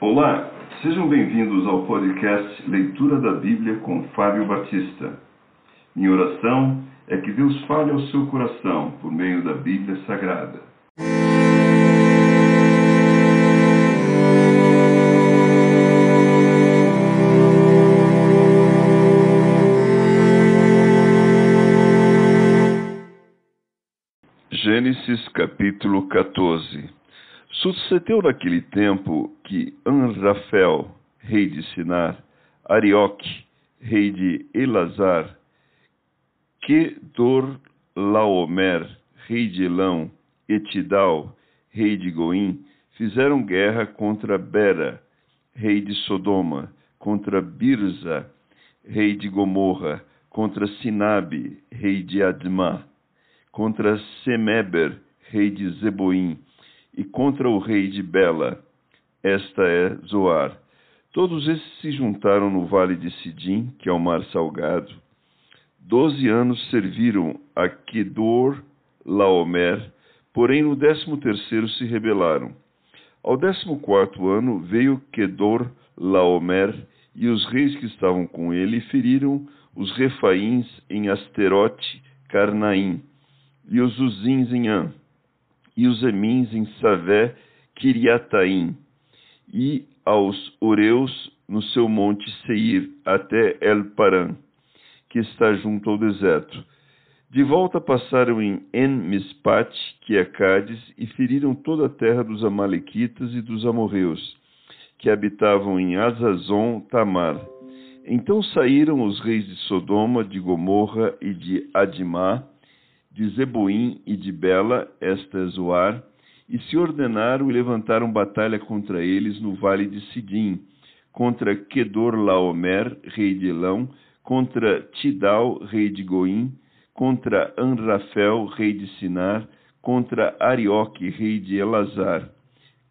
Olá, sejam bem-vindos ao podcast Leitura da Bíblia com Fábio Batista. Minha oração é que Deus fale ao seu coração por meio da Bíblia Sagrada. Gênesis capítulo 14 Sucedeu naquele tempo que Anrafel, rei de Sinar, Arioque, rei de Elazar, Kedor Laomer, rei de Elão, Etidal, rei de Goim, fizeram guerra contra Bera, rei de Sodoma, contra Birza, rei de Gomorra, contra Sinabe, rei de Admá, contra Semeber, rei de Zeboim, e contra o rei de Bela. Esta é Zoar. Todos esses se juntaram no vale de Sidim, que é o mar salgado. Doze anos serviram a Kedor Laomer, porém no décimo terceiro se rebelaram. Ao décimo quarto ano veio Kedor Laomer e os reis que estavam com ele feriram os refaíns em Asterote, Carnaim, e os uzins em An e os Emins em Savé, Kiriataim, e aos Oreus no seu monte Seir, até El Paran, que está junto ao deserto. De volta passaram em En-Mispat, que é Cádiz, e feriram toda a terra dos Amalequitas e dos Amorreus, que habitavam em Azazon Tamar. Então saíram os reis de Sodoma, de Gomorra e de Adimá, de Zeboim e de Bela, esta é Zoar, e se ordenaram e levantaram batalha contra eles no vale de Sidim, contra Kedor Laomer, rei de Elão, contra Tidal, rei de Goim, contra Anrafel, rei de Sinar, contra Arioque, rei de Elazar.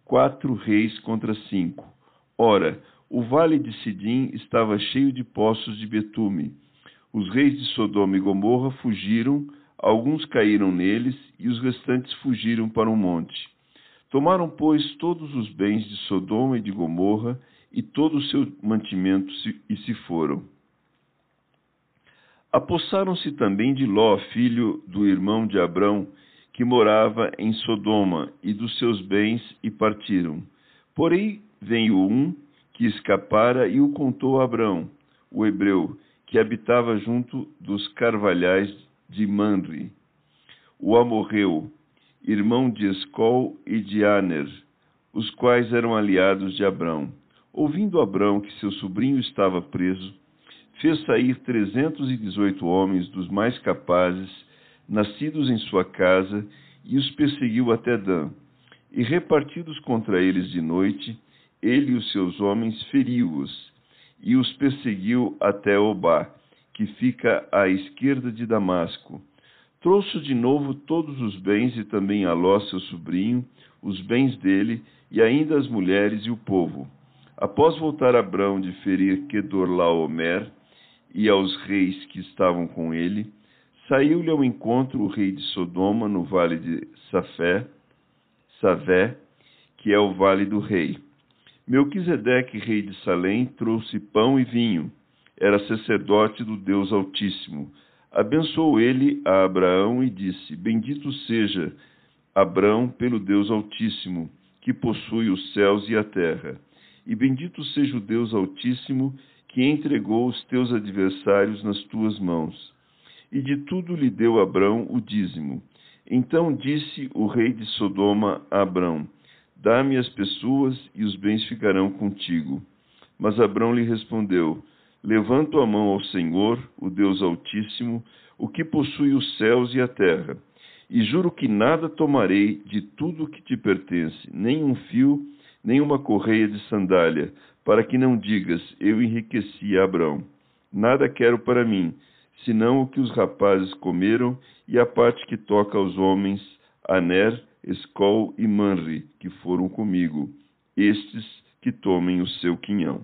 Quatro reis contra cinco. Ora, o vale de Sidim estava cheio de poços de betume. Os reis de Sodoma e Gomorra fugiram, Alguns caíram neles e os restantes fugiram para um monte. Tomaram, pois, todos os bens de Sodoma e de Gomorra e todo o seu mantimento e se foram. Apossaram-se também de Ló, filho do irmão de Abrão, que morava em Sodoma, e dos seus bens, e partiram. Porém, veio um que escapara e o contou a Abrão, o hebreu, que habitava junto dos carvalhais de Manri, o amorreu, irmão de Escol e de Aner, os quais eram aliados de Abrão. Ouvindo Abrão que seu sobrinho estava preso, fez sair trezentos e dezoito homens dos mais capazes, nascidos em sua casa, e os perseguiu até Dan. E repartidos contra eles de noite, ele e os seus homens feriu-os, e os perseguiu até Obá, que fica à esquerda de Damasco. Trouxe de novo todos os bens e também Aló, seu sobrinho, os bens dele, e ainda as mulheres e o povo. Após voltar Abrão de ferir Kedorlaomer e aos reis que estavam com ele, saiu-lhe ao encontro o rei de Sodoma no vale de Safé, Savé, que é o vale do rei. Melquisedeque, rei de Salém, trouxe pão e vinho era sacerdote do Deus Altíssimo. Abençoou ele a Abraão e disse: Bendito seja Abraão pelo Deus Altíssimo, que possui os céus e a terra. E bendito seja o Deus Altíssimo, que entregou os teus adversários nas tuas mãos. E de tudo lhe deu Abraão o dízimo. Então disse o rei de Sodoma a Abraão: Dá-me as pessoas e os bens ficarão contigo. Mas Abraão lhe respondeu: Levanto a mão ao Senhor, o Deus Altíssimo, o que possui os céus e a terra, e juro que nada tomarei de tudo o que te pertence, nem um fio, nem uma correia de sandália, para que não digas, eu enriqueci Abraão. Nada quero para mim, senão o que os rapazes comeram e a parte que toca aos homens, Aner, Escol e Manri, que foram comigo, estes que tomem o seu quinhão.